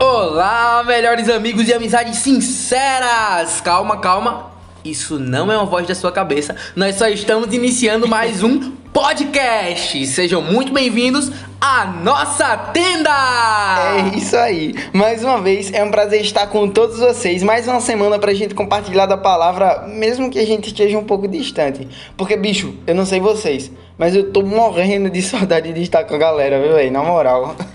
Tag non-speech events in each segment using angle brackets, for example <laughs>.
Olá, melhores amigos e amizades sinceras! Calma, calma. Isso não é uma voz da sua cabeça. Nós só estamos iniciando mais um podcast. Sejam muito bem-vindos à nossa tenda! É isso aí. Mais uma vez, é um prazer estar com todos vocês. Mais uma semana pra gente compartilhar da palavra, mesmo que a gente esteja um pouco distante. Porque, bicho, eu não sei vocês, mas eu tô morrendo de <laughs> saudade de estar com a galera, viu, velho? Na moral. <laughs>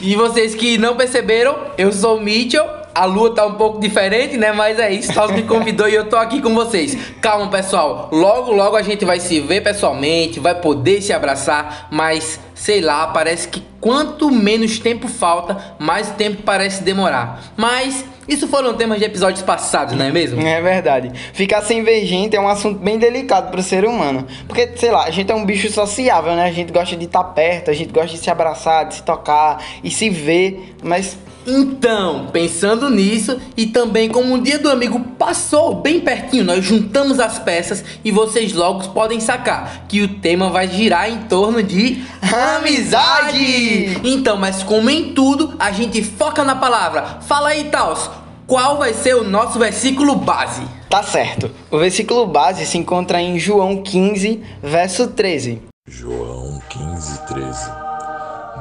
E vocês que não perceberam, eu sou o Mitchell. A lua tá um pouco diferente, né? Mas é isso, Taos me convidou e eu tô aqui com vocês. Calma, pessoal. Logo, logo a gente vai se ver pessoalmente, vai poder se abraçar, mas sei lá, parece que quanto menos tempo falta, mais tempo parece demorar. Mas isso foram temas de episódios passados, não é mesmo? É verdade. Ficar sem ver gente é um assunto bem delicado pro ser humano. Porque, sei lá, a gente é um bicho sociável, né? A gente gosta de estar perto, a gente gosta de se abraçar, de se tocar e se ver, mas Então, pensando nisso e também como o dia do amigo passou bem pertinho, nós juntamos as peças e vocês logo podem sacar que o tema vai girar em torno de amizade. Então, mas como em tudo, a gente foca na palavra. Fala aí, Taos, qual vai ser o nosso versículo base? tá certo. O versículo base se encontra em João 15, verso 13. João 15, 13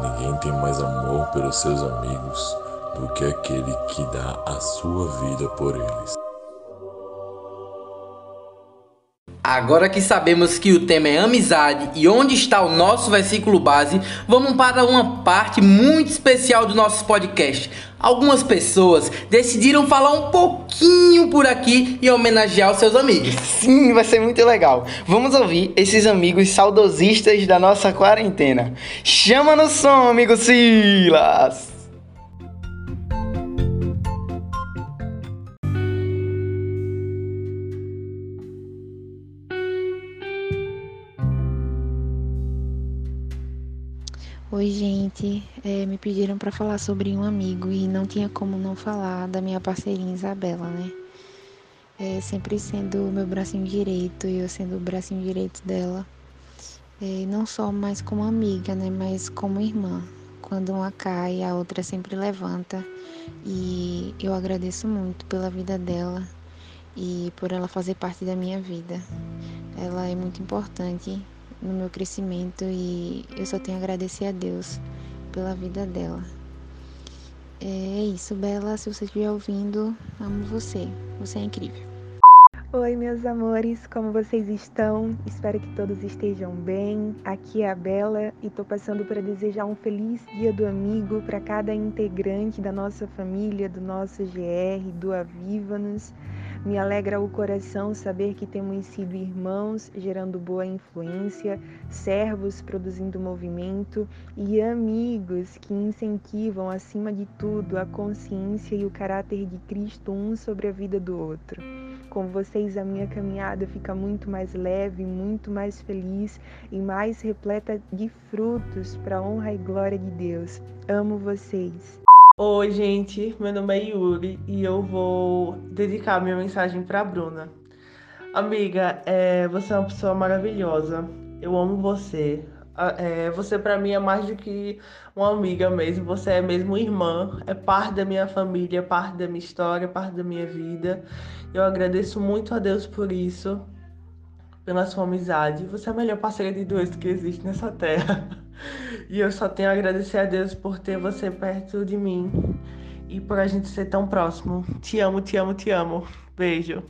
Ninguém tem mais amor pelos seus amigos do que aquele que dá a sua vida por eles. Agora que sabemos que o tema é amizade e onde está o nosso versículo base, vamos para uma parte muito especial do nosso podcast. Algumas pessoas decidiram falar um pouquinho por aqui e homenagear os seus amigos. Sim, vai ser muito legal. Vamos ouvir esses amigos saudosistas da nossa quarentena. Chama no som, amigo Silas! Oi, gente. É, me pediram para falar sobre um amigo e não tinha como não falar da minha parceirinha Isabela, né? É, sempre sendo o meu bracinho direito e eu sendo o bracinho direito dela. É, não só mais como amiga, né? Mas como irmã. Quando uma cai, a outra sempre levanta. E eu agradeço muito pela vida dela e por ela fazer parte da minha vida. Ela é muito importante no meu crescimento e eu só tenho a agradecer a Deus pela vida dela. É isso, Bela. Se você estiver ouvindo, amo você. Você é incrível. Oi, meus amores, como vocês estão? Espero que todos estejam bem. Aqui é a Bela e tô passando para desejar um feliz Dia do Amigo para cada integrante da nossa família, do nosso GR, do Aviva-nos. Me alegra o coração saber que temos sido irmãos, gerando boa influência, servos produzindo movimento e amigos que incentivam, acima de tudo, a consciência e o caráter de Cristo um sobre a vida do outro. Com vocês, a minha caminhada fica muito mais leve, muito mais feliz e mais repleta de frutos para a honra e glória de Deus. Amo vocês. Oi, gente, meu nome é Yuri e eu vou dedicar minha mensagem para Bruna. Amiga, é, você é uma pessoa maravilhosa. Eu amo você. É, você para mim é mais do que uma amiga mesmo. Você é mesmo irmã, é parte da minha família, parte da minha história, parte da minha vida. Eu agradeço muito a Deus por isso, pela sua amizade. Você é a melhor parceira de dois que existe nessa terra. <laughs> E eu só tenho a agradecer a Deus por ter você perto de mim e por a gente ser tão próximo. Te amo, te amo, te amo. Beijo.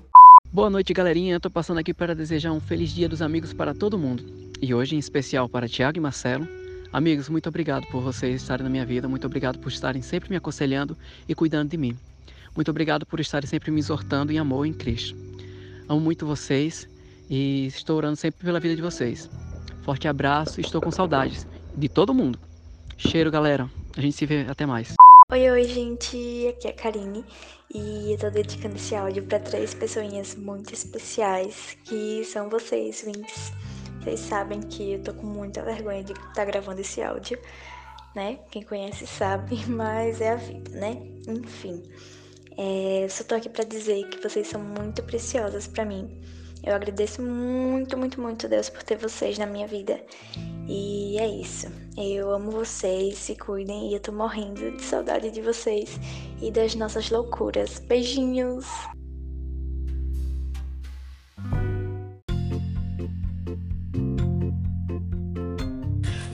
Boa noite, galerinha. Tô passando aqui para desejar um feliz dia dos amigos para todo mundo. E hoje, em especial, para Tiago e Marcelo. Amigos, muito obrigado por vocês estarem na minha vida. Muito obrigado por estarem sempre me aconselhando e cuidando de mim. Muito obrigado por estarem sempre me exortando em amor em Cristo. Amo muito vocês e estou orando sempre pela vida de vocês. Forte abraço e estou com saudades de todo mundo. Cheiro, galera. A gente se vê até mais. Oi, oi, gente. Aqui é a Karine e eu tô dedicando esse áudio para três pessoinhas muito especiais que são vocês, Vinks. Vocês sabem que eu tô com muita vergonha de estar gravando esse áudio, né? Quem conhece sabe, <laughs> mas é a vida, né? Enfim, é, só tô aqui para dizer que vocês são muito preciosas para mim. Eu agradeço muito, muito, muito Deus por ter vocês na minha vida. E é isso. Eu amo vocês, se cuidem e eu tô morrendo de saudade de vocês e das nossas loucuras. Beijinhos!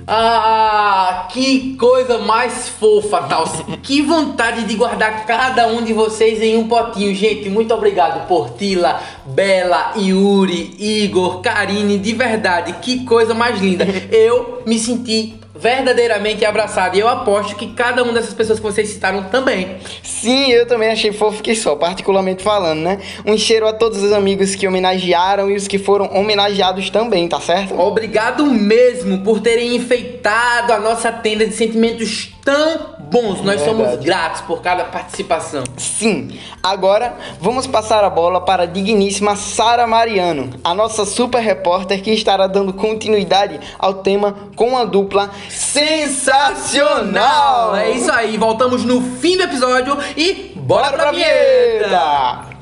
Ah, que coisa mais fofa, Talce. que vontade de guardar cada um de vocês em um potinho. Gente, muito obrigado por Tila, Bela, Yuri, Igor, Karine. De verdade, que coisa mais linda. Eu me senti verdadeiramente abraçado. E eu aposto que cada uma dessas pessoas que vocês citaram também. Sim, eu também achei fofo que só, particularmente falando, né? Um cheiro a todos os amigos que homenagearam e os que foram homenageados também, tá certo? Obrigado mesmo por terem enfeitado a nossa tenda de sentimentos tão bons. Nós Verdade. somos gratos por cada participação. Sim. Agora vamos passar a bola para a digníssima Sara Mariano, a nossa super repórter que estará dando continuidade ao tema com a dupla sensacional. É isso aí, voltamos no fim do episódio e bora, Bora pra, pra vinheta! vinheta!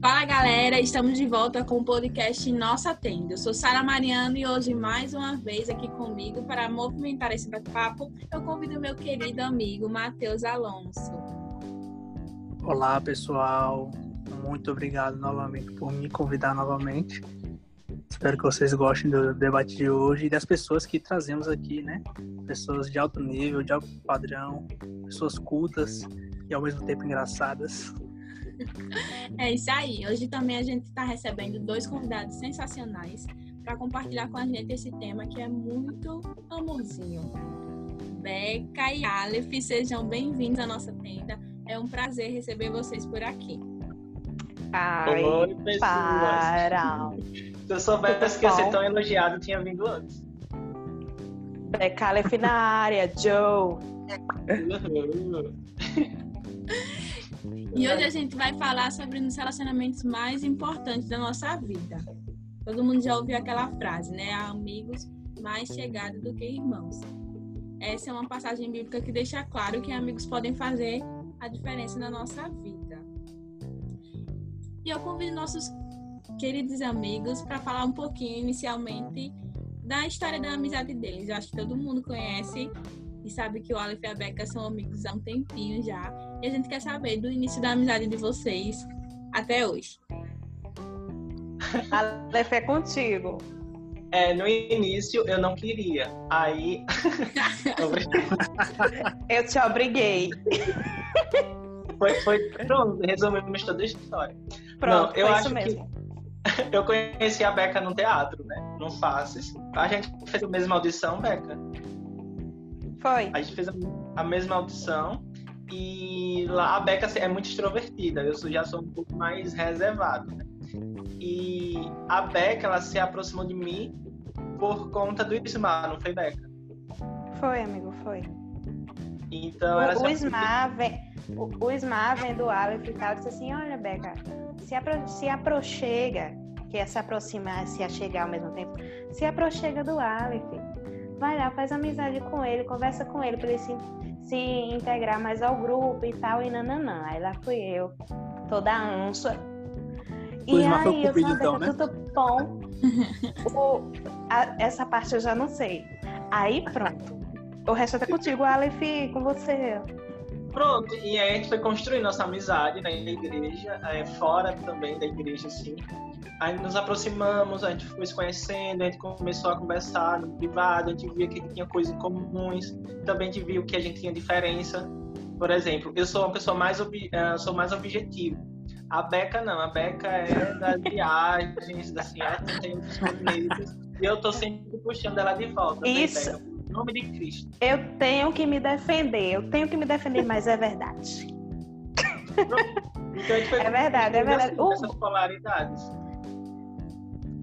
Fala galera, estamos de volta com o podcast Nossa Tenda. Eu sou Sara Mariano e hoje mais uma vez aqui comigo para movimentar esse bate-papo, eu convido meu querido amigo Matheus Alonso. Olá pessoal, muito obrigado novamente por me convidar novamente. Espero que vocês gostem do debate de hoje e das pessoas que trazemos aqui, né? Pessoas de alto nível, de alto padrão, pessoas cultas e ao mesmo tempo engraçadas. É isso aí. Hoje também a gente está recebendo dois convidados sensacionais para compartilhar com a gente esse tema que é muito amorzinho. Beca e Aleph, sejam bem-vindos à nossa tenda. É um prazer receber vocês por aqui. Ai, Oi, pessoas. para. <laughs> Se eu soubesse que ia ser tão elogiado, eu tinha vindo antes. Becalef na área, Joe. E hoje a gente vai falar sobre um dos relacionamentos mais importantes da nossa vida. Todo mundo já ouviu aquela frase, né? Amigos mais chegados do que irmãos. Essa é uma passagem bíblica que deixa claro que amigos podem fazer a diferença na nossa vida. E eu convido nossos queridos amigos para falar um pouquinho inicialmente da história da amizade deles. Eu acho que todo mundo conhece e sabe que o Aleph e a Becca são amigos há um tempinho já. E a gente quer saber do início da amizade de vocês até hoje. <laughs> Aleph é contigo. É, no início eu não queria. Aí. <laughs> <laughs> Eu te obriguei. Foi, foi. Pronto, resumimos toda a história. Pronto, Não, eu foi acho isso mesmo. que <laughs> eu conheci a Beca no teatro, né? No Faces. A gente fez a mesma audição, Beca. Foi. A gente fez a, mesma audição e lá a Beca é muito extrovertida. Eu já sou um pouco mais reservado, né? E a Beca, ela se aproximou de mim por conta do Ismar, não foi, Beca? Foi, amigo, foi. Então, ela O, o se Ismar vem, o, o Ismar vem do Aleph e tal, disse assim, olha, Beca, se, apro, se aproxega, que é se aproximar, se achegar ao mesmo tempo, se aproxega do Aleph. Vai lá, faz amizade com ele, conversa com ele para ele se, se integrar mais ao grupo e tal, e nananã. Aí lá fui eu, toda ancha. O E o aí, eu falei, então, né? tudo bom. O- a- essa parte eu já não sei. Aí pronto. O resto tá contigo, Aleph, com você. Pronto, e aí a gente foi construindo nossa amizade na igreja, é, fora também da igreja, assim. Aí nos aproximamos, a gente foi se conhecendo, a gente começou a conversar no privado, a gente via que tinha coisas em comuns, também a gente viu que a gente tinha diferença. Por exemplo, eu sou uma pessoa mais, ob- eh, sou mais objetivo. A Beca não, a Beca é das viagens, da assim, ela tem compromissos, e eu tô sempre puxando ela de volta. né, Isso. Beca? Em nome de Cristo. Eu tenho que me defender, eu tenho que me defender, mas é verdade. Então, É verdade, é verdade. O- essas polaridades.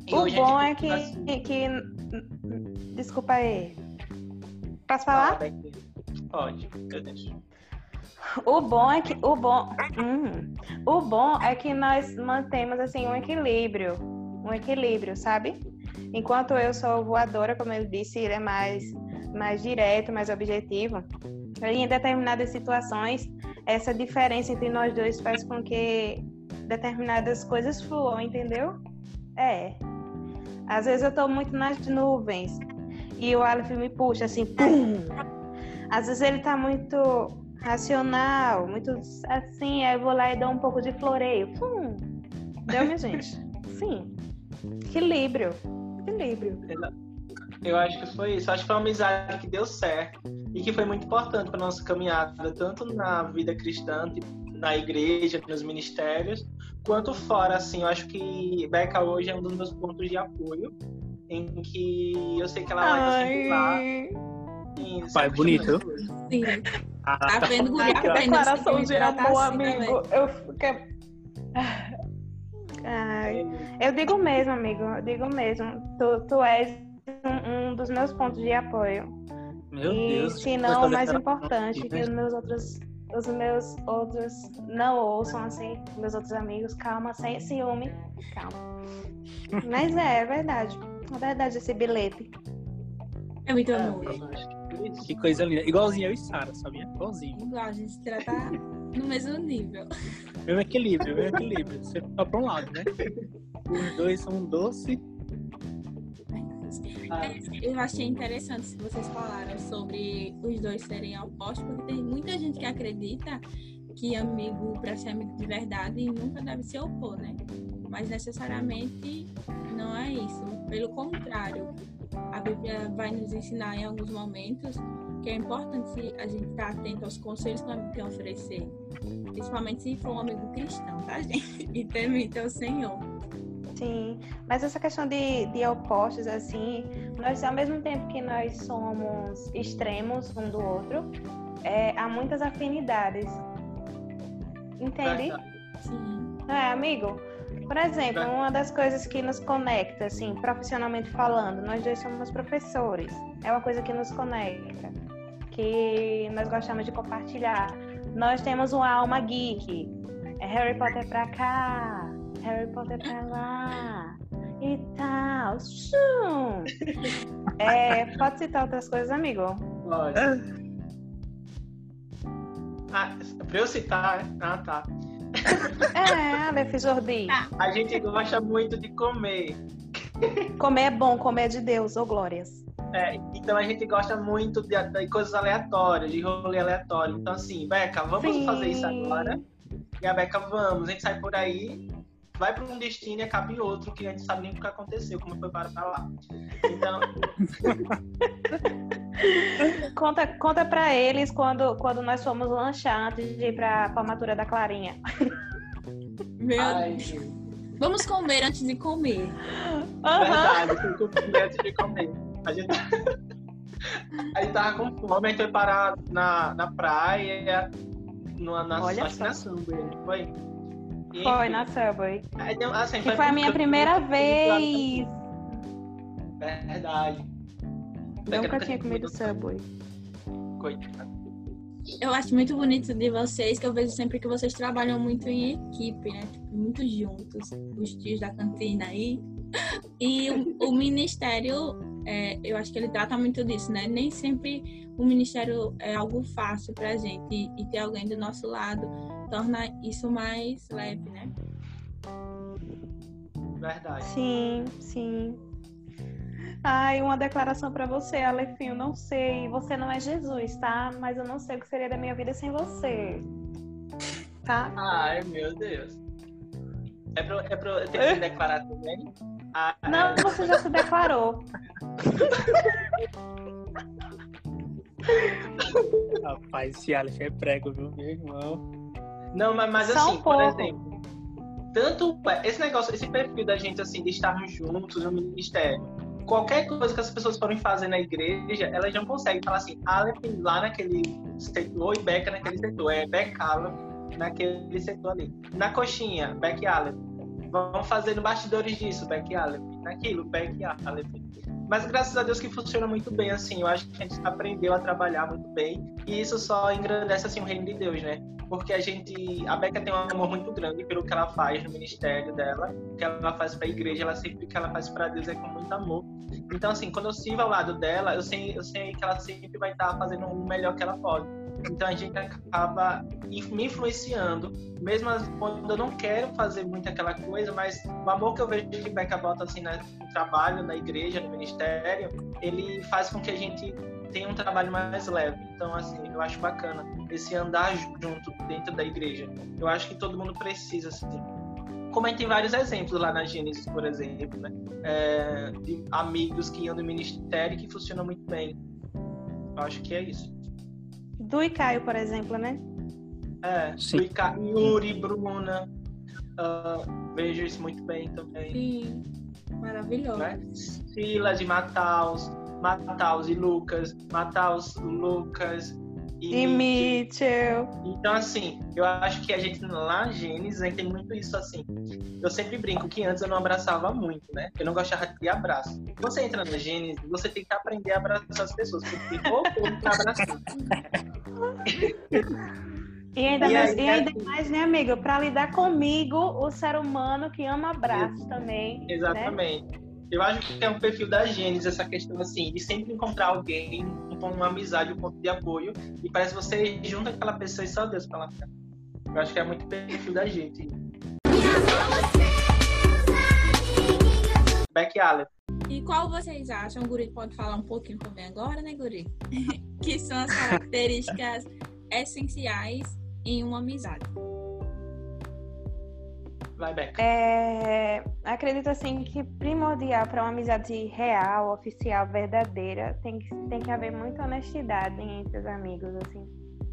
E O bom é que, assim, que. Desculpa aí. Posso fala, falar? Pode, eu deixo. O bom é que. O bom. Hum. o bom é que nós mantemos assim um equilíbrio. Um equilíbrio, sabe? Enquanto eu sou voadora, como eu disse, ele é mais, mais direto, mais objetivo. E em determinadas situações, essa diferença entre nós dois faz com que determinadas coisas fluam, entendeu? É. Às vezes eu tô muito nas nuvens e o Aleph me puxa assim, pum. Às vezes ele tá muito racional, muito assim, aí eu vou lá e dou um pouco de floreio. Pum. Deu, minha <laughs> gente? Sim. Equilíbrio. Equilíbrio. Eu acho que foi isso. Acho que foi uma amizade que deu certo e que foi muito importante para nossa caminhada, tanto na vida cristã, tipo, na igreja, nos ministérios, quanto fora. Assim, eu acho que Beca hoje é um dos meus pontos de apoio, em que eu sei que ela vai estar sempre lá. Sim, Pai, bonito. Sim. Ah, <laughs> Tá vendo, Guri? Aprenda declaração de tá amor, assim amigo. Eu fiquei... Ai, eu digo mesmo, amigo. Eu digo mesmo. Tu, tu és um, um dos meus pontos de apoio. Meu e Deus. se não, o mais importante, que os meus outros, os meus outros não ouçam assim, meus outros amigos, calma, sem ciúme, calma. Mas é, é verdade. É verdade esse bilhete. É muito amor. Que coisa linda. Igualzinho eu e Sara, sabia? Igualzinho. Igual, a gente se trata no mesmo nível. Mesmo equilíbrio, mesmo equilíbrio. Você fica pra um lado, né? Os dois são doce. Eu achei interessante se vocês falaram sobre os dois serem opostos, porque tem muita gente que acredita que amigo, para ser amigo de verdade, nunca deve se opor, né? Mas necessariamente não é isso. Pelo contrário, a Bíblia vai nos ensinar em alguns momentos que é importante a gente estar atento aos conselhos que o amigo a oferecer. Principalmente se for um amigo cristão, tá, gente? <laughs> E temente ao Senhor. Sim, mas essa questão de, de opostos, assim, nós, ao mesmo tempo que nós somos extremos um do outro, é, há muitas afinidades. Entende? Sim. É, amigo, por exemplo, uma das coisas que nos conecta, assim, profissionalmente falando, nós dois somos professores. É uma coisa que nos conecta, que nós gostamos de compartilhar. Nós temos uma alma geek. É Harry Potter pra cá, Harry Potter pra lá e tal. Shum. É, pode citar outras coisas, amigo? Pode. Ah, pra eu citar, ah tá. É, Aleph Jordi. A gente gosta muito de comer. Comer é bom, comer é de Deus, ô glórias. É, então a gente gosta muito de, de coisas aleatórias, de rolê aleatório. Então, assim, Beca, vamos Sim. fazer isso agora. E a Beca, vamos. A gente sai por aí, vai para um destino e acaba em outro, que a gente sabe nem o que aconteceu, como foi para pra lá. Então, <laughs> Conta, conta pra eles quando, quando nós fomos lanchar antes de ir pra formatura da Clarinha. Meu ai, Deus. Vamos comer antes de comer. verdade, que eu comi antes de comer. A gente, <laughs> a gente tava com fome, a gente foi parar na, na praia, numa, na, Olha acho que na Subway, foi? E, Foi na Subway. deu- assim, Que foi a minha primeira vez. Verdade. Nunca tinha comido Subway. Coitado. Eu acho muito bonito de vocês, que eu vejo sempre que vocês trabalham muito em equipe, né? Tipo, muito juntos, os tios da cantina aí. <laughs> E o, o ministério, é, eu acho que ele trata muito disso, né? Nem sempre o ministério é algo fácil pra gente. E, e ter alguém do nosso lado torna isso mais leve, né? Verdade. Sim, sim. Ai, uma declaração pra você, Alefinho. Não sei, você não é Jesus, tá? Mas eu não sei o que seria da minha vida sem você. Tá? Ai, meu Deus. É pra, é pra eu ter que me declarar também? Ah, Não, você já se declarou. Rapaz, esse Aleph é prego, viu, meu irmão? Não, mas, mas Só um assim, por exemplo, tanto esse negócio, esse perfil da gente assim, de estarmos juntos no ministério, qualquer coisa que as pessoas forem fazer na igreja, elas não conseguem falar assim, Aleph lá naquele setor e Beca naquele setor. É Beca Aleph naquele setor ali. Na coxinha, Beck Aleph. Vamos fazer no bastidores disso, Beck Aleph. Naquilo, Beck Aleph. Mas graças a Deus que funciona muito bem, assim. Eu acho que a gente aprendeu a trabalhar muito bem. E isso só engrandece, assim, o reino de Deus, né? Porque a gente... A Beca tem um amor muito grande pelo que ela faz no ministério dela. O que ela faz pra igreja. Ela sempre... Que ela faz pra Deus é com muito amor. Então, assim, quando eu sirvo ao lado dela, eu sei, eu sei que ela sempre vai estar fazendo o melhor que ela pode. Então a gente acaba me influenciando, mesmo quando eu não quero fazer muito aquela coisa, mas o amor que eu vejo que Becca bota assim no trabalho, na igreja, no ministério, ele faz com que a gente tenha um trabalho mais leve. Então, assim, eu acho bacana esse andar junto dentro da igreja. Eu acho que todo mundo precisa, assim. Como tem vários exemplos lá na Gênesis, por exemplo, né? É, de amigos que iam no ministério e que funcionam muito bem. Eu acho que é isso. Du e Caio, por exemplo, né? É, Sim. Du e Caio, Yuri, Bruna. Uh, vejo isso muito bem também. Sim, maravilhoso. Né? Silas de Mataus, Mataus e Lucas, Mataus, Lucas, e, e Mitchell. Então, assim, eu acho que a gente lá na Gênesis, a gente tem muito isso assim. Eu sempre brinco que antes eu não abraçava muito, né? Eu não gostava de abraço. Você entra na Gênesis, você tem que aprender a abraçar as pessoas, porque o povo tá abraçando. E ainda, e mais, aí, e ainda assim, mais, né, amigo? Para lidar comigo, o ser humano que ama abraços também. Né? Exatamente. Né? Eu acho que é um perfil da Gênesis essa questão assim, de sempre encontrar alguém, uma amizade, um ponto de apoio, e parece que você junta aquela pessoa e só Deus pra lá. Eu acho que é muito perfil da gente. Beck Allen. E qual vocês acham, Guri pode falar um pouquinho também agora, né, Guri? <laughs> que são as características essenciais em uma amizade. Vai, Beca. É, acredito assim que primordial para uma amizade real, oficial, verdadeira, tem que, tem que haver muita honestidade entre os amigos, assim.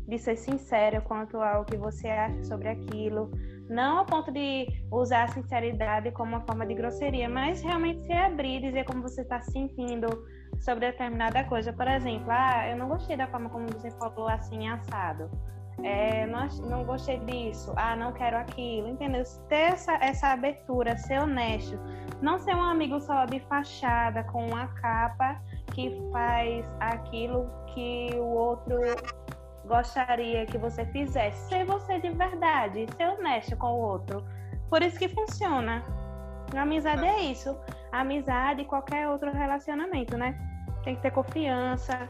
De ser sincero quanto ao que você acha sobre aquilo. Não a ponto de usar a sinceridade como uma forma de grosseria, mas realmente se abrir, dizer como você está se sentindo sobre determinada coisa. Por exemplo, ah, eu não gostei da forma como você falou assim, assado é, não, gostei disso, ah, não quero aquilo, entendeu? Ter essa, essa abertura, ser honesto, não ser um amigo só de fachada com uma capa que faz aquilo que o outro gostaria que você fizesse. Ser você de verdade, ser honesto com o outro. Por isso que funciona. A amizade é isso. A amizade e qualquer outro relacionamento, né? Tem que ter confiança,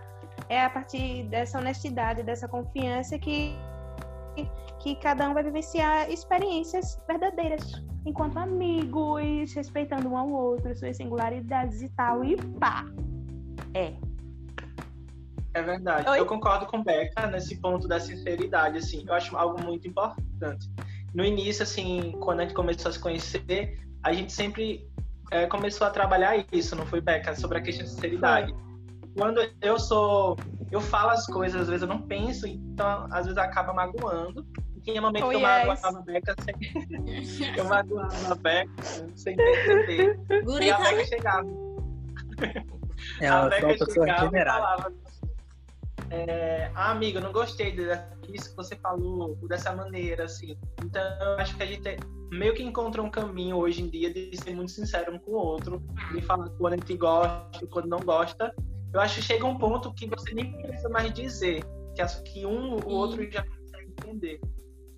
é a partir dessa honestidade, dessa confiança que, que cada um vai vivenciar experiências verdadeiras enquanto amigos, respeitando um ao outro, suas singularidades e tal, e pá! É. É verdade. Oi? Eu concordo com Beca nesse ponto da sinceridade, assim. Eu acho algo muito importante. No início, assim, quando a gente começou a se conhecer, a gente sempre é, começou a trabalhar isso, não foi, Beca? Sobre a questão de sinceridade. Foi quando eu sou. Eu falo as coisas, às vezes eu não penso, então às vezes acaba magoando. E tinha momento oh, que eu yes. magoava a Beca sem. <laughs> eu magoava a Beca sem perceber. e a Beca chegava. É, a Beca chegava e falava. É, ah, amiga, eu não gostei disso que você falou dessa maneira, assim. Então, eu acho que a gente meio que encontra um caminho hoje em dia de ser muito sincero um com o outro, de falar quando a gente gosta, quando não gosta, eu acho que chega um ponto que você nem precisa mais dizer, que, que um ou outro já consegue entender.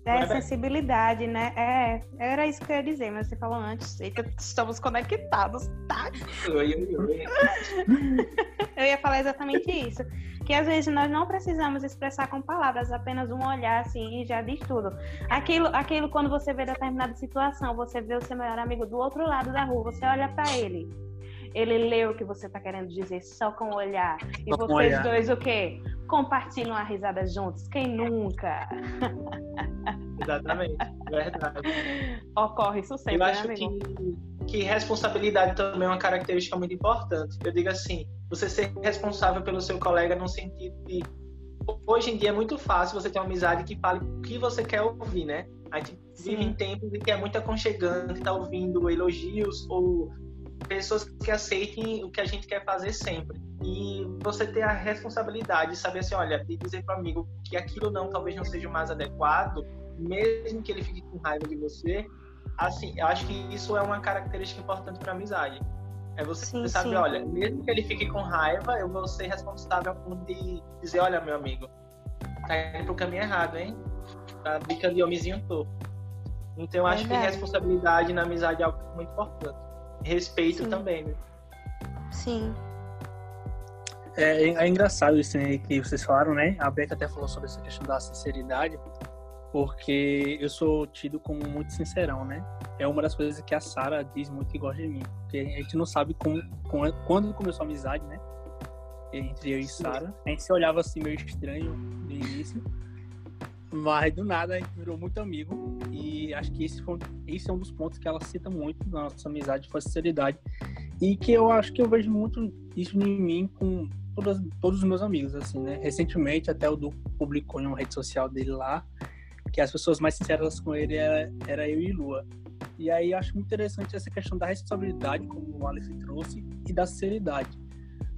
É, é sensibilidade, né? É, era isso que eu ia dizer, mas você falou antes. Eita, estamos conectados, tá? Oi, oi, oi. <laughs> eu ia falar exatamente isso. Que às vezes nós não precisamos expressar com palavras, apenas um olhar assim e já diz tudo. Aquilo, aquilo quando você vê determinada situação, você vê o seu melhor amigo do outro lado da rua, você olha para ele ele lê o que você está querendo dizer só com o olhar. E só vocês olhar. dois o quê? Compartilham a risada juntos. Quem nunca? Exatamente, verdade. <laughs> Ocorre isso sempre, Eu acho né, que, que responsabilidade também é uma característica muito importante. Eu digo assim, você ser responsável pelo seu colega no sentido de hoje em dia é muito fácil você ter uma amizade que fale o que você quer ouvir, né? A gente Sim. vive em tempos em que é muito aconchegante, tá ouvindo elogios ou pessoas que aceitem o que a gente quer fazer sempre. E você ter a responsabilidade de saber assim, olha, de dizer para o amigo que aquilo não talvez não seja o mais adequado, mesmo que ele fique com raiva de você, assim, eu acho que isso é uma característica importante para amizade. É você sim, saber, sim. olha, mesmo que ele fique com raiva, eu vou ser responsável por de dizer, olha, meu amigo, tá indo pro caminho errado, hein? Tá brincando de homenzinho todo. Então eu acho que responsabilidade na amizade é algo muito importante respeito Sim. também, né? Sim. É, é engraçado isso aí que vocês falaram, né? A Beca até falou sobre essa questão da sinceridade, porque eu sou tido como muito sincerão, né? É uma das coisas que a Sara diz muito que gosta de mim, porque a gente não sabe como, como- quando começou a amizade, né? Entre eu e Sara. A gente se olhava assim meio estranho no início, mas do nada a gente virou muito amigo e acho que esse, foi, esse é um dos pontos que ela cita muito na nossa amizade, foi a sinceridade. E que eu acho que eu vejo muito isso em mim com todas, todos os meus amigos, assim, né? Recentemente, até o Du publicou em uma rede social dele lá que as pessoas mais sinceras com ele era, era eu e Lua. E aí acho muito interessante essa questão da responsabilidade, como o Alex trouxe, e da sinceridade.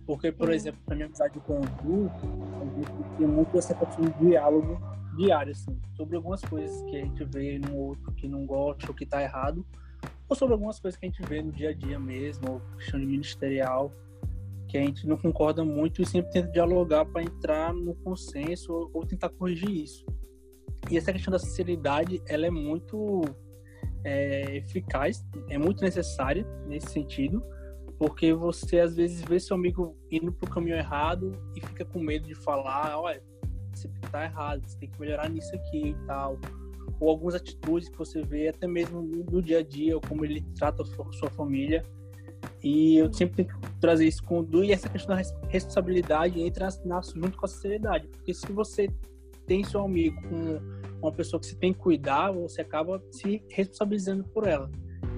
Porque, por exemplo, na minha amizade com o Du, a gente tem muito essa questão de diálogo diário, assim, sobre algumas coisas que a gente vê no outro que não gosta ou que tá errado, ou sobre algumas coisas que a gente vê no dia a dia mesmo, ou questão de ministerial, que a gente não concorda muito e sempre tenta dialogar para entrar no consenso ou, ou tentar corrigir isso. E essa questão da sinceridade, ela é muito é, eficaz, é muito necessária nesse sentido, porque você às vezes vê seu amigo indo pro caminho errado e fica com medo de falar, olha, você tá errado, você tem que melhorar nisso aqui e tal. Ou algumas atitudes que você vê até mesmo no, dia a dia, ou como ele trata a sua, família. E eu sempre tento trazer isso com o e essa questão da res- responsabilidade entra na, junto com a sinceridade. Porque se você tem seu amigo com uma pessoa que você tem que cuidar, você acaba se responsabilizando por ela.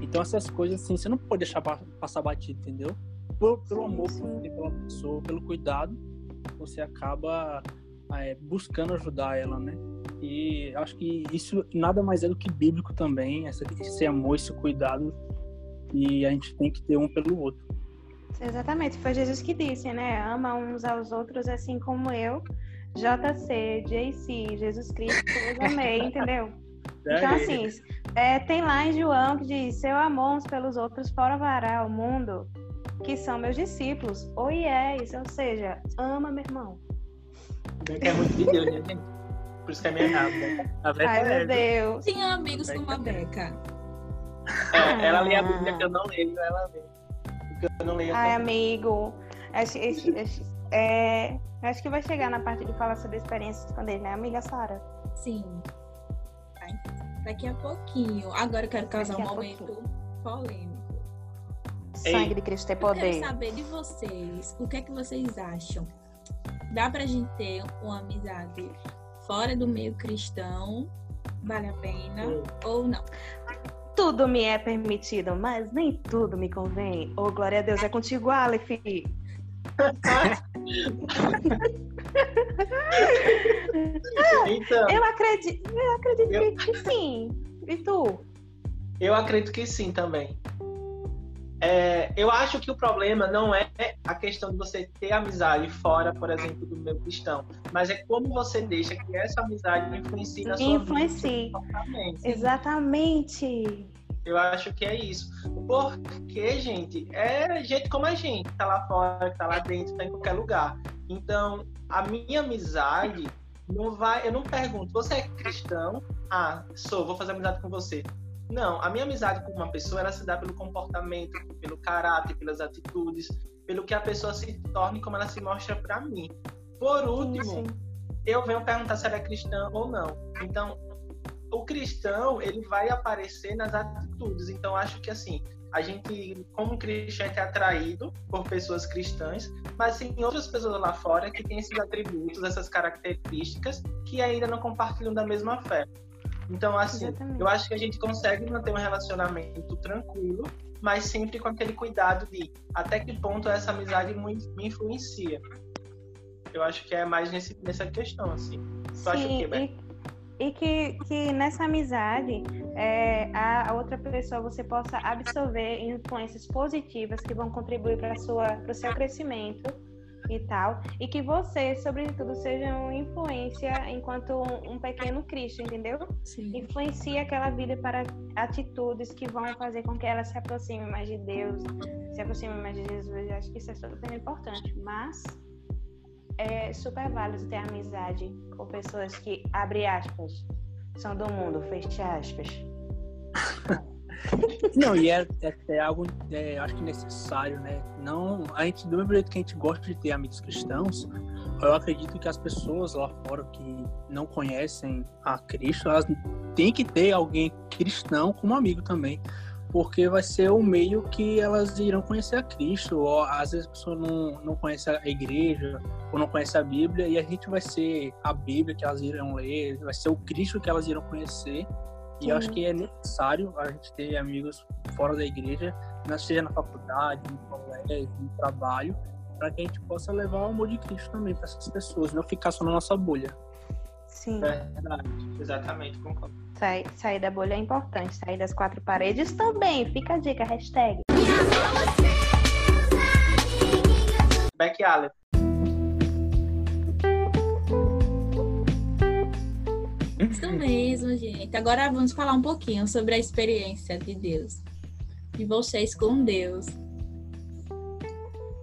Então essas coisas assim, você não pode deixar pa- passar batido, entendeu? Por- pelo amor que você tem pela pessoa, pelo cuidado, você acaba é, buscando ajudar ela, né? E acho que isso nada mais é do que bíblico também, essa, esse amor, esse cuidado, e a gente tem que ter um pelo outro. Exatamente, foi Jesus que disse, né? Ama uns aos outros assim como eu, JC, JC, Jesus Cristo, eu amei, <laughs> entendeu? Então, assim, é, tem lá em João que diz: Seu amor uns pelos outros provará ao mundo que são meus discípulos. Ou és, ou seja, ama meu irmão. Que é muito de Deus, né, gente? Por isso que é minha errado, né? A Beca Ai, é, meu Deus. Tinha amigos como a Beca. É, ela lê a Bíblia que eu não leio, ela lê. Porque eu não leio. Ai, amigo. Acho, acho- acho- é, acho que vai chegar na parte de falar sobre experiências com ele, né, amiga Sara? Sim. Vai. Daqui a pouquinho. Agora eu quero causar um momento polêmico. Sangue de Cristo tem Eu quero poder. saber de vocês, o que é que vocês acham? Dá pra gente ter uma amizade fora do meio cristão? Vale a pena ou não? Tudo me é permitido, mas nem tudo me convém. Oh, glória a Deus, é contigo, Aleph. Então, Eu acredito, eu acredito que sim. E tu? eu acredito que sim também. É, eu acho que o problema não é a questão de você ter amizade fora, por exemplo, do meio cristão, mas é como você deixa que essa amizade influencie na sua vida. Influencie. Exatamente. Exatamente. Eu acho que é isso. Porque, gente, é gente como a gente, que tá lá fora, que tá lá dentro, tá em qualquer lugar. Então, a minha amizade não vai. Eu não pergunto, você é cristão? Ah, sou, vou fazer amizade com você. Não, a minha amizade com uma pessoa ela se dá pelo comportamento, pelo caráter, pelas atitudes, pelo que a pessoa se torna e como ela se mostra pra mim. Por último, eu venho perguntar se ela é cristã ou não. Então, o cristão, ele vai aparecer nas atitudes. Então, acho que assim, a gente, como cristão, é atraído por pessoas cristãs, mas tem outras pessoas lá fora que têm esses atributos, essas características, que ainda não compartilham da mesma fé. Então, assim, Exatamente. eu acho que a gente consegue manter um relacionamento tranquilo, mas sempre com aquele cuidado de até que ponto essa amizade me influencia. Eu acho que é mais nesse, nessa questão, assim. Tu acha o quê, Sim, e, e que, que nessa amizade é, a outra pessoa você possa absorver influências positivas que vão contribuir para o seu crescimento e tal, e que você, sobretudo, seja uma influência enquanto um, um pequeno Cristo, entendeu? Sim. Influencia aquela vida para atitudes que vão fazer com que ela se aproxime mais de Deus, se aproxime mais de Jesus. Eu acho que isso é super importante, mas é super válido ter amizade com pessoas que, abre aspas, são do mundo, fecha aspas. Não, e é, é, é algo, é, acho que necessário, né? Não, a gente, do mesmo jeito que a gente gosta de ter amigos cristãos, eu acredito que as pessoas lá fora que não conhecem a Cristo, elas têm que ter alguém cristão como amigo também. Porque vai ser o meio que elas irão conhecer a Cristo. Ou às vezes a pessoa não, não conhece a igreja, ou não conhece a Bíblia, e a gente vai ser a Bíblia que elas irão ler, vai ser o Cristo que elas irão conhecer. E eu acho que é necessário a gente ter amigos fora da igreja, seja na faculdade, no colégio, no trabalho, para que a gente possa levar o amor de Cristo também para essas pessoas, não ficar só na nossa bolha. Sim. É verdade, exatamente, concordo. Sair, sair da bolha é importante, sair das quatro paredes também. Fica a dica, hashtag. Beck Allen. Isso mesmo, gente. Agora vamos falar um pouquinho sobre a experiência de Deus. De vocês com Deus.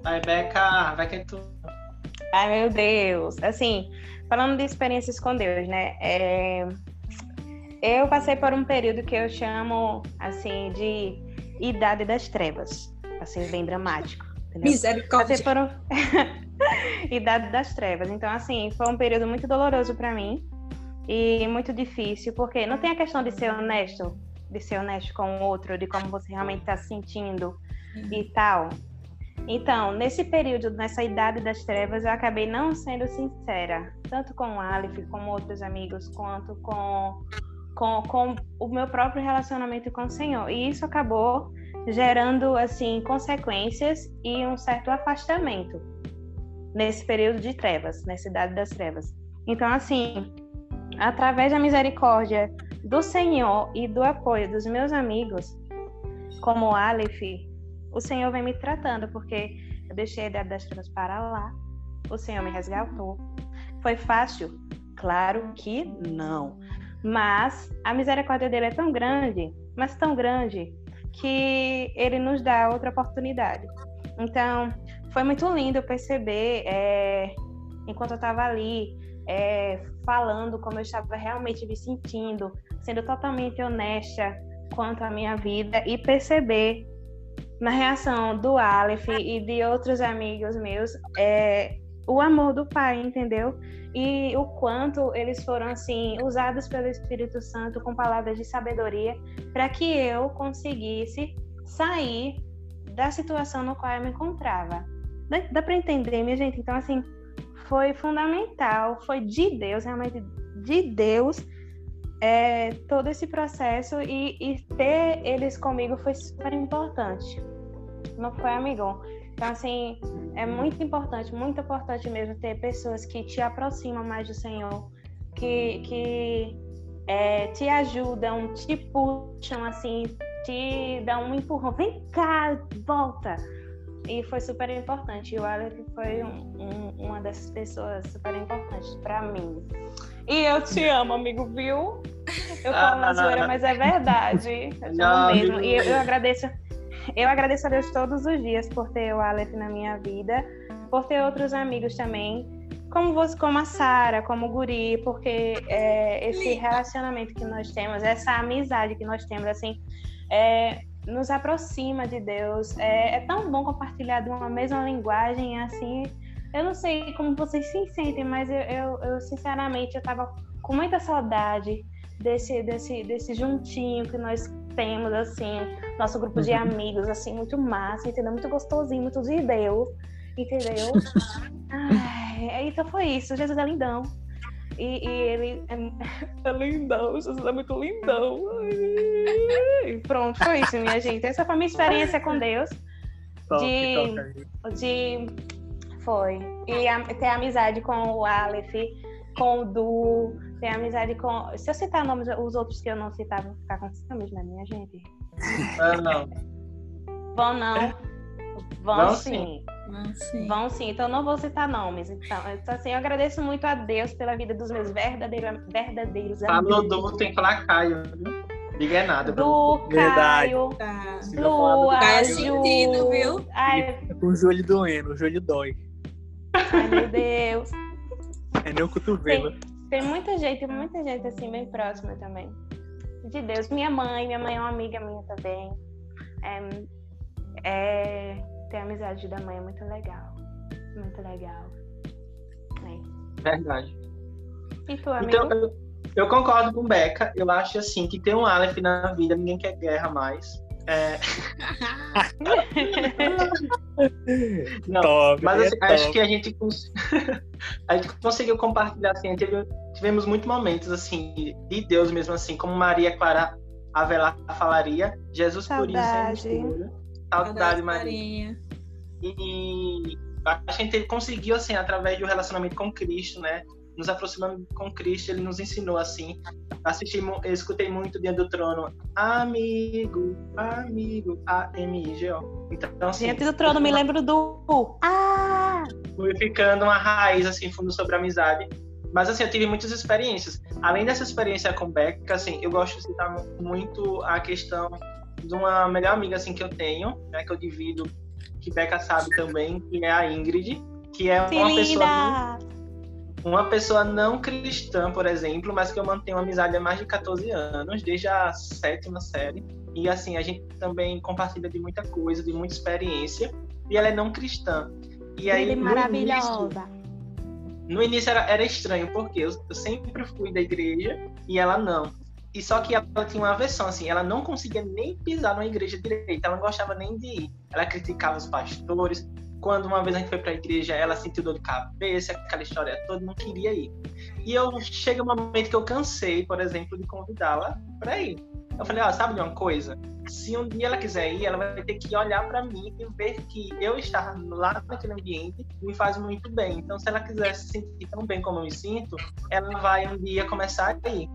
Vai, Beca, vai que é tu. Ai, meu Deus. Assim, falando de experiências com Deus, né? É... Eu passei por um período que eu chamo, assim, de idade das trevas. Assim, bem dramático. Entendeu? Misericórdia. Passei por um... <laughs> idade das trevas. Então, assim, foi um período muito doloroso para mim e muito difícil, porque não tem a questão de ser honesto, de ser honesto com o outro, de como você realmente está se sentindo e tal. Então, nesse período, nessa idade das trevas, eu acabei não sendo sincera, tanto com o Aleph, como outros amigos, quanto com, com, com o meu próprio relacionamento com o Senhor. E isso acabou gerando, assim, consequências e um certo afastamento nesse período de trevas, nessa idade das trevas. Então, assim, através da misericórdia do Senhor e do apoio dos meus amigos, como Aleph, o Senhor vem me tratando, porque eu deixei a idade das trevas para lá, o Senhor me resgatou. Foi fácil? Claro que não. Mas a misericórdia dele é tão grande, mas tão grande, que ele nos dá outra oportunidade. Então, foi muito lindo perceber, é, enquanto eu estava ali, é, falando como eu estava realmente me sentindo, sendo totalmente honesta quanto à minha vida e perceber na reação do Aleph e de outros amigos meus é, o amor do Pai, entendeu? E o quanto eles foram assim usados pelo Espírito Santo com palavras de sabedoria para que eu conseguisse sair da situação no qual eu me encontrava. Dá, dá para entender, minha gente? Então assim, foi fundamental, foi de Deus, realmente de Deus, é, todo esse processo e, e, ter eles comigo foi super importante. Não foi amigão. Então, assim, é muito importante, muito importante mesmo ter pessoas que te aproximam mais do Senhor, que, que é, te ajudam, te puxam, assim, te dão um empurrão. Vem cá, volta! E foi super importante. E o Aleph foi um, um, uma dessas pessoas super importantes para mim. E eu te amo, amigo, viu? Eu falo na zoeira, mas é verdade. <laughs> Eu te amo mesmo. E eu, eu agradeço. Eu agradeço a Deus todos os dias por ter o Aleph na minha vida, por ter outros amigos também, como você, como a Sara, como o Guri, porque é, esse relacionamento que nós temos, essa amizade que nós temos, assim, é, nos aproxima de Deus. É, é, tão bom compartilhar de uma mesma linguagem, assim. Eu não sei como vocês se sentem, mas eu, eu, eu sinceramente, eu tava com muita saudade desse, desse, desse juntinho que nós temos, assim, nosso grupo de amigos, assim, muito massa, entendeu? Muito gostosinho, muito de Deus, entendeu? <laughs> Ai, então foi isso, Jesus é lindão. E, e ele é, <laughs> é, lindão, Jesus é muito lindão. E pronto, foi isso, minha gente. Essa foi a minha experiência com Deus. De, de foi. E a, ter amizade com o Aleph, com o Du, ter amizade com. Se eu citar nomes, os outros que eu não citar vão ficar com ciúmes, né, minha gente? Ah, não. Vão não. Vão, Vão sim. sim. Vão sim. Vão sim, então não vou citar nomes. Então, então, assim, eu agradeço muito a Deus pela vida dos meus verdadeiros, verdadeiros Falou amigos. do tem que falar Caio, viu? Diga é nada. Do Verdade. Caio, Tá. Não falar do Lua, Caio Ju. sentido, viu? Ai, Com o joelho doendo, o joelho dói. ai, meu Deus. É nem o cotovelo. Tem muita gente, muita gente assim, bem próxima também. de Deus. Minha mãe, minha mãe é uma amiga minha também. É, é, ter amizade da mãe é muito legal. Muito legal. É. Verdade. E tu, amigo? Então, eu, eu concordo com Beca. Eu acho assim que ter um Aleph na vida, ninguém quer guerra mais. É... <laughs> Não, Top, mas assim, é acho top. que a gente, cons... <laughs> a gente conseguiu compartilhar assim, tivemos muitos momentos assim de Deus mesmo assim, como Maria Clara Avelar falaria, Jesus por isso é Saudade. Maria. E a gente conseguiu, assim, através do relacionamento com Cristo, né? Nos aproximando com Cristo, ele nos ensinou, assim. Assisti, eu escutei muito Diante do Trono. Amigo, amigo, A-M-I-G-O. Então, assim, Diante do trono, me lembro do. Ah! fui ficando uma raiz, assim, fundo sobre a amizade. Mas, assim, eu tive muitas experiências. Além dessa experiência com Beca, assim, eu gosto de citar muito a questão de uma melhor amiga, assim, que eu tenho, né? Que eu divido, que Beca sabe também, que é a Ingrid. Que é uma pessoa uma pessoa não cristã, por exemplo, mas que eu mantenho uma amizade há mais de 14 anos, desde a sétima série. E assim, a gente também compartilha de muita coisa, de muita experiência. E ela é não cristã. E aí, é no maravilhosa. início, no início era, era estranho, porque eu, eu sempre fui da igreja e ela não. E só que ela tinha uma aversão, assim, ela não conseguia nem pisar numa igreja direita, ela não gostava nem de ir. Ela criticava os pastores. Quando uma vez a gente foi pra igreja, ela sentiu dor de cabeça, aquela história toda, não queria ir. E eu chega um momento que eu cansei, por exemplo, de convidá-la pra ir. Eu falei, ó, sabe de uma coisa? Se um dia ela quiser ir, ela vai ter que olhar pra mim e ver que eu estar lá naquele ambiente me faz muito bem. Então, se ela quiser se sentir tão bem como eu me sinto, ela vai um dia começar a ir.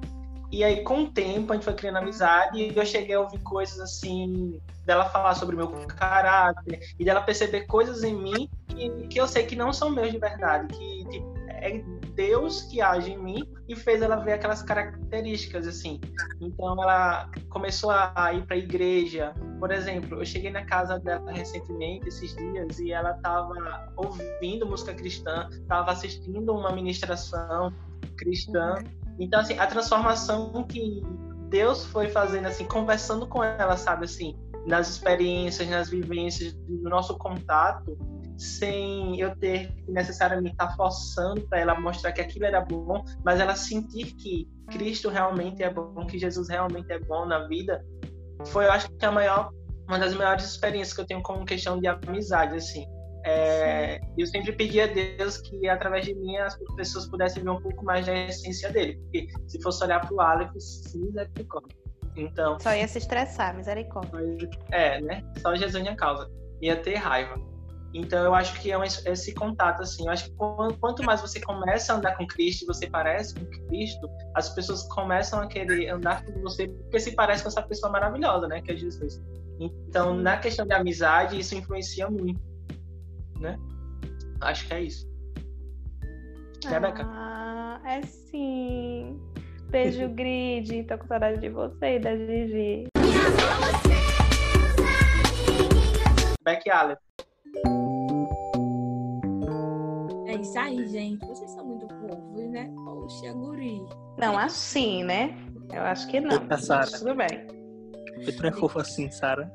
E aí, com o tempo, a gente foi criando amizade e eu cheguei a ouvir coisas assim, dela falar sobre o meu caráter e dela perceber coisas em mim que, que eu sei que não são meus de verdade, que tipo, é Deus que age em mim e fez ela ver aquelas características assim. Então ela começou a ir para a igreja. Por exemplo, eu cheguei na casa dela recentemente, esses dias, e ela estava ouvindo música cristã, estava assistindo uma ministração cristã. Então assim, a transformação que Deus foi fazendo assim, conversando com ela, sabe assim, nas experiências, nas vivências, no nosso contato, sem eu ter que necessariamente estar forçando para ela mostrar que aquilo era bom, mas ela sentir que Cristo realmente é bom, que Jesus realmente é bom na vida, foi, eu acho que a maior, uma das maiores experiências que eu tenho como questão de amizade, assim. É, eu sempre pedi a Deus que através de mim as pessoas pudessem ver um pouco mais da essência dele, porque se fosse olhar para o Aleph, misericórdia. Então, Só ia se estressar, misericórdia. é, né? Só Jesus minha causa. Ia ter raiva. Então eu acho que é um- esse contato, assim. Eu acho que quan- quanto mais você começa a andar com Cristo você parece com Cristo, as pessoas começam a querer andar com você porque se parece com essa pessoa maravilhosa, né? Que é Jesus. Então, na questão de amizade, isso influencia muito, né? Acho que é isso. Né, Beca? Ah, é sim. Beijo, <laughs> Grid. Tô com saudade de você e da Gigi. Beck Allen. É isso aí, gente. Vocês são muito fofos, né? Poxa, guri. Não, assim, né? Eu acho que não. Eita, Sara. Tudo bem. E tu não é fofo assim, Sara.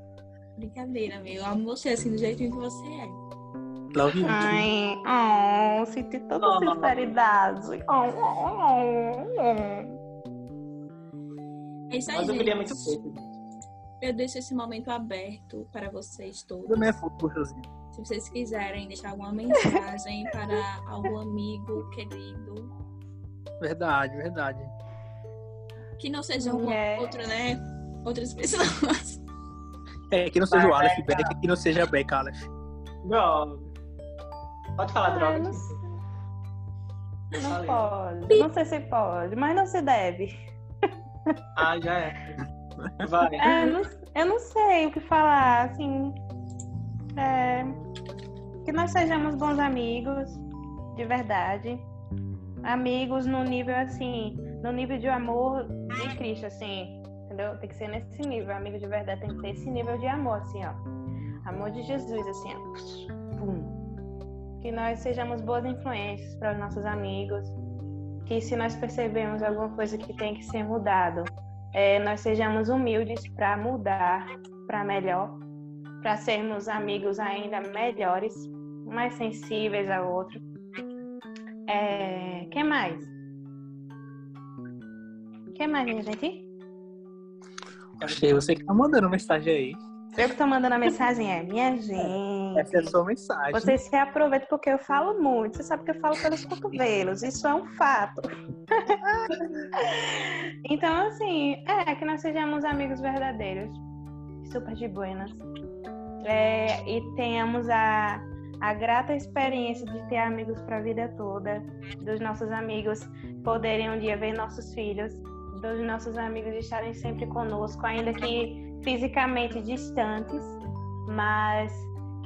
Brincadeira, meu. Eu amo você assim, do jeitinho que você é. Love you. Ai, oh, senti toda Oh. sinceridade. Oh, oh, oh. É isso aí, Mas eu gente. queria muito fofo. Eu deixo esse momento aberto para vocês todos. também é fofo. Se vocês quiserem deixar alguma mensagem <laughs> para algum amigo querido, Verdade, verdade. que não seja Mulher. outra, né? Outras pessoas. É, que não seja o Vai, Aleph Beca. Beck, que não seja a Beck Aleph. Droga. Pode falar Ah, droga. não, não Falei. pode. Não sei se pode, mas não se deve. Ah, já é. Vai. É, não- eu não sei o que falar, assim. é, que nós sejamos bons amigos, de verdade. Amigos no nível, assim, no nível de amor de Cristo, assim. Entendeu? Tem que ser nesse nível. Amigo de verdade tem que ter esse nível de amor, assim, ó. Amor de Jesus, assim, ó. Pum. Que nós sejamos boas influências para os nossos amigos. Que se nós percebemos alguma coisa que tem que ser mudado, é, nós sejamos humildes para mudar para melhor, para sermos amigos ainda melhores, mais sensíveis ao outro. É, que mais? que mais, gente? Achei você que tá mandando mensagem aí. Eu que tô mandando a mensagem é, minha gente. Essa é a sua mensagem. Você se aproveita porque eu falo muito. Você sabe que eu falo pelos cotovelos. Isso é um fato. <laughs> então, assim, é que nós sejamos amigos verdadeiros. Super de buenas. É, e tenhamos a, a grata experiência de ter amigos para a vida toda. Dos nossos amigos poderem um dia ver nossos filhos. Dos nossos amigos estarem sempre conosco, ainda que fisicamente distantes, mas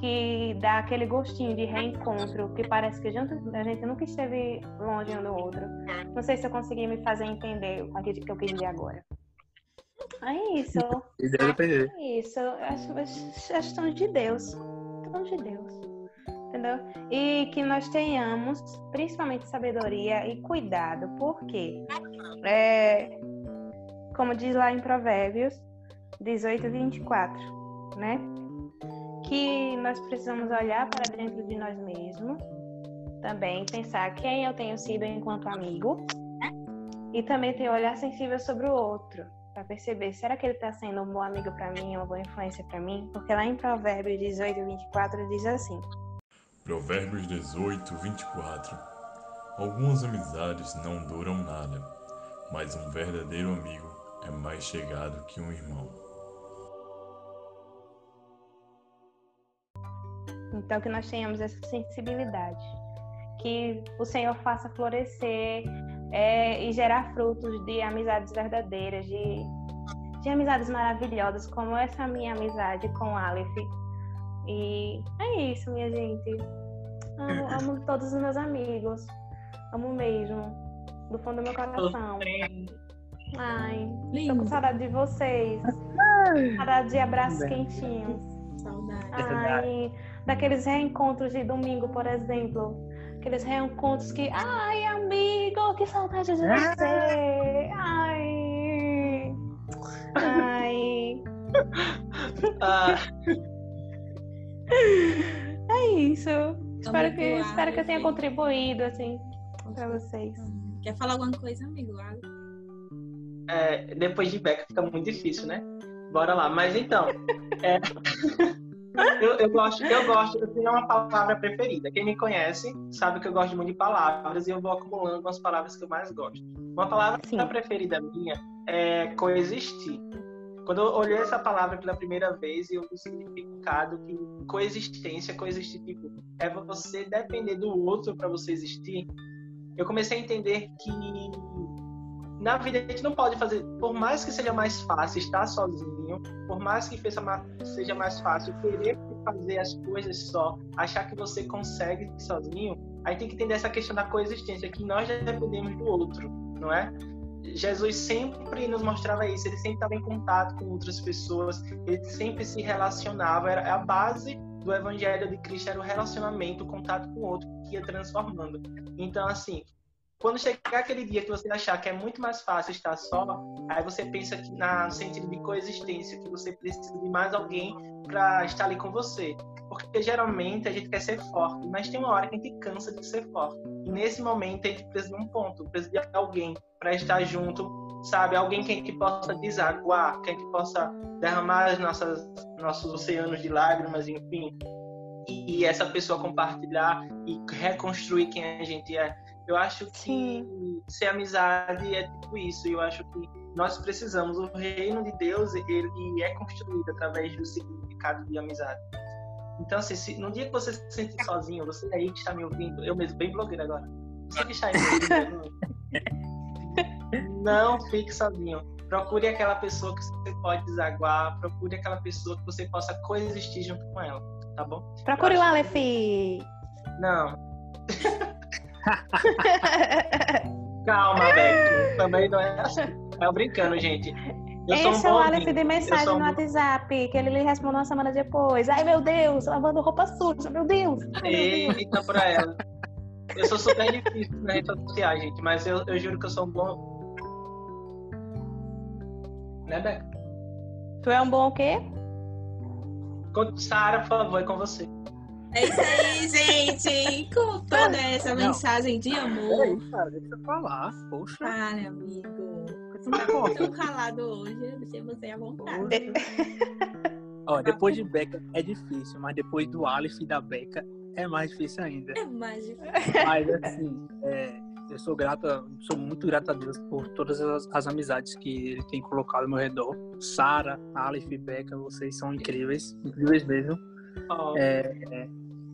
que dá aquele gostinho de reencontro, que parece que a gente, nunca esteve longe um do outro. Não sei se eu consegui me fazer entender o que eu quis dizer agora. É isso. É isso. Acho tão de Deus. Tão de Deus. Entendeu? E que nós tenhamos, principalmente, sabedoria e cuidado. Por quê? É, como diz lá em Provérbios, 18 e 24, né? Que nós precisamos olhar para dentro de nós mesmos, também pensar quem eu tenho sido enquanto amigo, e também ter um olhar sensível sobre o outro, para perceber, será que ele está sendo um bom amigo para mim, uma boa influência para mim? Porque lá em Provérbios 18 e 24 diz assim: Provérbios 18, 24 Algumas amizades não duram nada, mas um verdadeiro amigo é mais chegado que um irmão. Então, que nós tenhamos essa sensibilidade. Que o Senhor faça florescer é, e gerar frutos de amizades verdadeiras, de, de amizades maravilhosas, como essa minha amizade com Aleph. E é isso, minha gente. Amo, <laughs> amo todos os meus amigos. Amo mesmo. Do fundo do meu coração. Ai, Lindo. tô com saudade de vocês. Saudade de abraços quentinhos. Saudade. Ai, daqueles reencontros de domingo, por exemplo. Aqueles reencontros que, ai, amigo, que saudade de você. Ai. Ai. <laughs> Ah, <laughs> É isso. Espero que, espero que eu tenha contribuído, assim, pra vocês. Quer falar alguma coisa, amigo? É, depois de Beca fica muito difícil, né? Bora lá. Mas então, <laughs> é, eu, eu gosto, eu gosto, eu tenho uma palavra preferida. Quem me conhece sabe que eu gosto muito de palavras e eu vou acumulando umas palavras que eu mais gosto. Uma palavra preferida minha é coexistir. Quando eu olhei essa palavra pela primeira vez e eu vi o significado que coexistência, coexistir, tipo, é você depender do outro para você existir, eu comecei a entender que na vida a gente não pode fazer, por mais que seja mais fácil estar sozinho, por mais que seja mais, fácil querer fazer as coisas só, achar que você consegue sozinho, aí tem que entender essa questão da coexistência, que nós dependemos do outro, não é? Jesus sempre nos mostrava isso, ele sempre estava em contato com outras pessoas, ele sempre se relacionava, era a base do evangelho de Cristo, era o relacionamento, o contato com o outro que ia transformando. Então, assim, quando chegar aquele dia que você achar que é muito mais fácil estar só, aí você pensa que na, no sentido de coexistência, que você precisa de mais alguém para estar ali com você. Porque geralmente a gente quer ser forte, mas tem uma hora que a gente cansa de ser forte. E nesse momento a gente precisa de um ponto, precisa de alguém para estar junto, sabe? Alguém que a gente possa desaguar, que a gente possa derramar as nossas, nossos oceanos de lágrimas, enfim. E, e essa pessoa compartilhar e reconstruir quem a gente é. Eu acho que ser amizade é tipo isso. Eu acho que nós precisamos. O reino de Deus ele é construído através do significado de amizade. Então, assim, se, no dia que você se sentir sozinho, você aí que está me ouvindo, eu mesmo, bem blogueiro agora, você que está aí me ouvindo, não fique sozinho. Procure aquela pessoa que você pode desaguar, procure aquela pessoa que você possa coexistir junto com ela, tá bom? Procure o Aleph. Não. <laughs> <laughs> Calma, Beck. Também não é assim. Eu brincando, gente. Eu sou Esse é o ouvinte. de mensagem um no WhatsApp, que ele lhe responde uma semana depois. Ai, meu Deus, lavando roupa suja, meu Deus. Eita pra ela. Eu sou super difícil nas redes sociais, gente, mas eu, eu juro que eu sou um bom. Né, Beca? Tu é um bom o quê? Sara, por favor, é com você. É isso aí, gente. Com toda essa Não. mensagem de amor. Peraí, cara, deixa eu falar. Poxa. Para, amigo. Você tá tão calado hoje. Eu deixei você à vontade. Ó, depois de Beca é difícil, mas depois do Aleph e da Beca é mais difícil ainda. É mágico. Mas assim, é, eu sou grata, sou muito grata a Deus por todas as, as amizades que ele tem colocado ao meu redor. Sara, Aleph e Beca, vocês são incríveis, incríveis mesmo. É, é,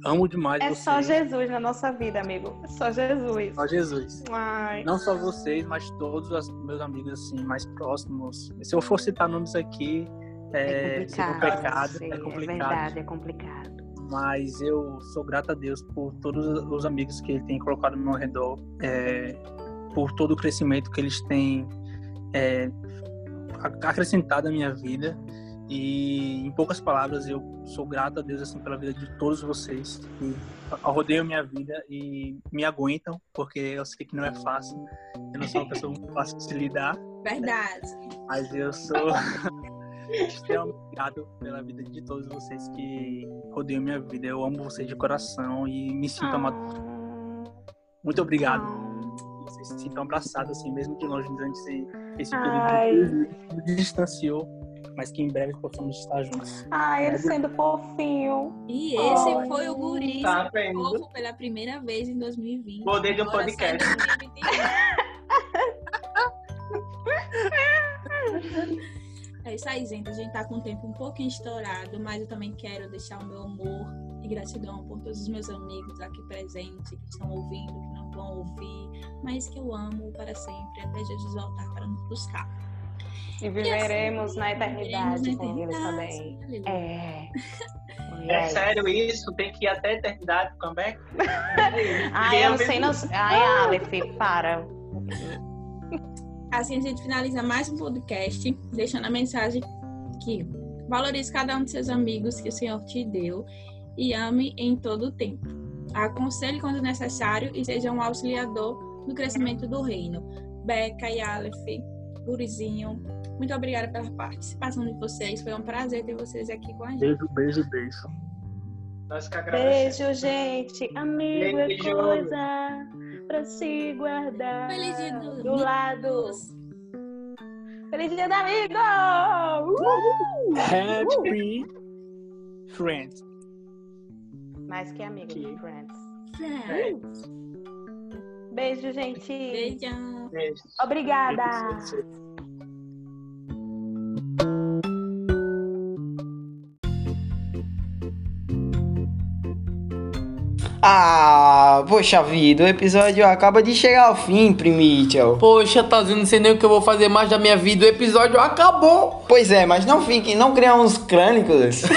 amo demais É vocês. só Jesus na nossa vida, amigo. É só Jesus. Só Jesus. Ai. Não só vocês, mas todos os meus amigos assim mais próximos. Se eu for citar nomes aqui, é, seria um pecado, sim, é complicado. verdade, é complicado. mas eu sou grato a Deus por todos os amigos que Ele tem colocado ao meu redor, é, por todo o crescimento que eles têm é, ac- acrescentado à minha vida. E, em poucas palavras, eu sou grato a Deus assim, pela vida de todos vocês que rodeiam minha vida e me aguentam, porque eu sei que não é fácil. Eu não sou uma pessoa muito fácil de se lidar, Verdade. mas eu sou <laughs> extremamente grato pela vida de todos vocês que rodeiam minha vida. Eu amo vocês de coração e me sinto amado. Muito obrigado. Vocês se sintam abraçados, assim, mesmo de longe, durante esse, esse período que nos distanciou, mas que em breve possamos estar juntos. Ai, ele sendo fofinho. E esse Ai. foi o Guri Tá vendo? fofo pela primeira vez em 2020. Poder do Agora podcast. sai em 2021. <laughs> É isso aí, gente. A gente tá com o tempo um pouquinho estourado, mas eu também quero deixar o meu amor e gratidão por todos os meus amigos aqui presentes, que estão ouvindo, que não vão ouvir, mas que eu amo para sempre, até Jesus voltar para nos buscar. E viveremos na eternidade viveremos com eles eternidade. também. Aleluia. É. É sério isso? Tem que ir até a eternidade com comeback? <laughs> Ai, eu não sei, não. Ai, Aleph, para. Assim a gente finaliza mais um podcast, deixando a mensagem que valorize cada um de seus amigos que o Senhor te deu e ame em todo o tempo. Aconselhe quando necessário e seja um auxiliador no crescimento do reino. Beca e Aleph, Gurizinho, muito obrigada pela participação de vocês. Foi um prazer ter vocês aqui com a gente. Beijo, beijo, beijo. Nós que agradecemos. Beijo, gente. Amigo Beijo. é coisa pra se guardar. Feliz dia do- do lado. Feliz dia do amigo! Uh! Happy Friends. Mais que amigo, friends. Friends. Beijo, gente. Beijão. Obrigada. Ah, poxa vida, o episódio acaba de chegar ao fim, Primitel. Poxa, Tazinho, não sei nem o que eu vou fazer mais da minha vida. O episódio acabou. Pois é, mas não fiquem, não criam uns crânicos. <laughs>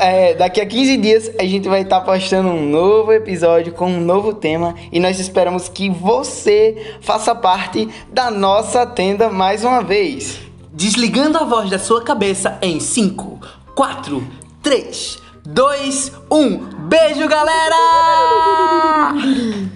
É, daqui a 15 dias a gente vai estar postando um novo episódio com um novo tema e nós esperamos que você faça parte da nossa tenda mais uma vez. Desligando a voz da sua cabeça em 5, 4, 3, 2, 1. Beijo, galera! <laughs>